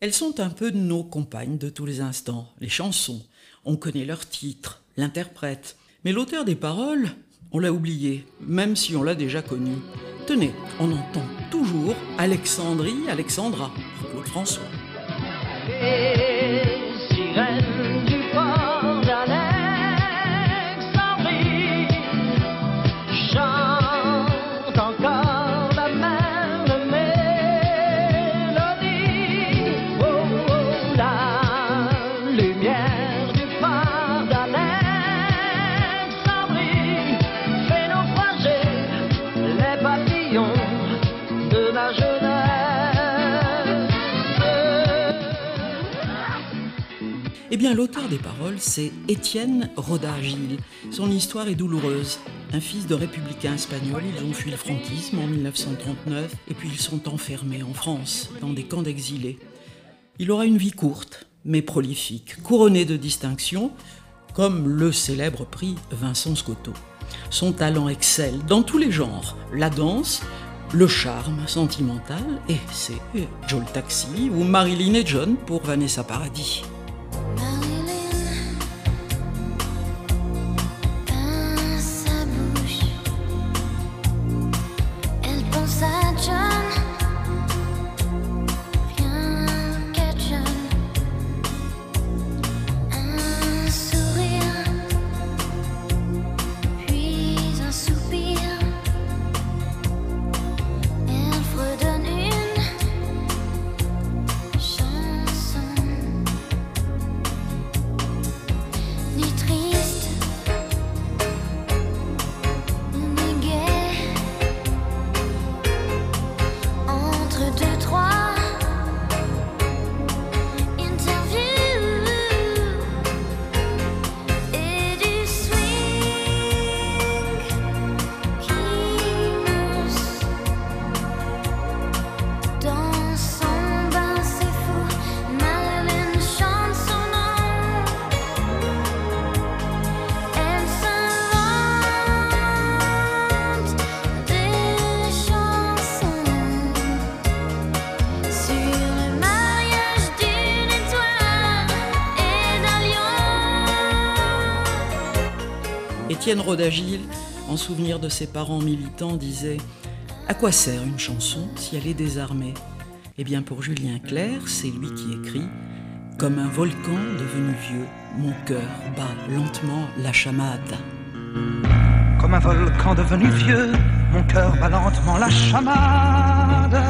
Elles sont un peu nos compagnes de tous les instants, les chansons. On connaît leur titre, l'interprète. Mais l'auteur des paroles, on l'a oublié, même si on l'a déjà connu. Tenez, on entend toujours Alexandrie, Alexandra, Claude François. Eh bien, l'auteur des paroles, c'est Étienne Roda-Gilles. Son histoire est douloureuse. Un fils de républicain espagnol, ils ont fui le franquisme en 1939 et puis ils sont enfermés en France, dans des camps d'exilés. Il aura une vie courte, mais prolifique, couronnée de distinctions, comme le célèbre prix Vincent Scotto. Son talent excelle dans tous les genres, la danse, le charme sentimental, et c'est Joe le Taxi ou Marilyn et John pour Vanessa Paradis. Étienne Rodagil, en souvenir de ses parents militants, disait À quoi sert une chanson si elle est désarmée? Eh bien, pour Julien Clerc, c'est lui qui écrit Comme un volcan devenu vieux, mon cœur bat lentement la chamade. Comme un volcan devenu vieux, mon cœur bat lentement la chamade.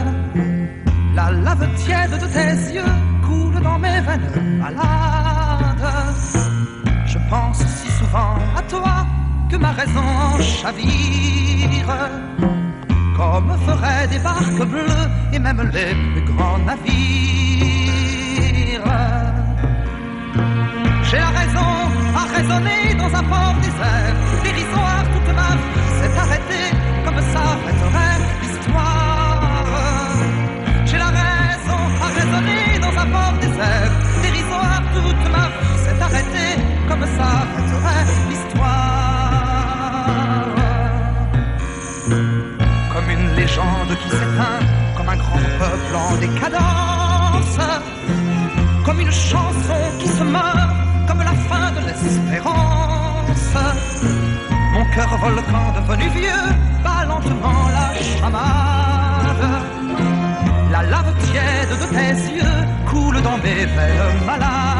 La lave tiède de tes yeux coule dans mes veines malades. Je pense si souvent à toi que ma raison chavire, comme feraient des barques bleues et même les plus grands navires. J'ai la raison à raisonner dans un port désert, dérisoire toute ma vie chanson qui se meurt, comme la fin de l'espérance. Mon cœur volcan devenu vieux bat lentement la chamade. La lave tiède de tes yeux coule dans mes veines malades.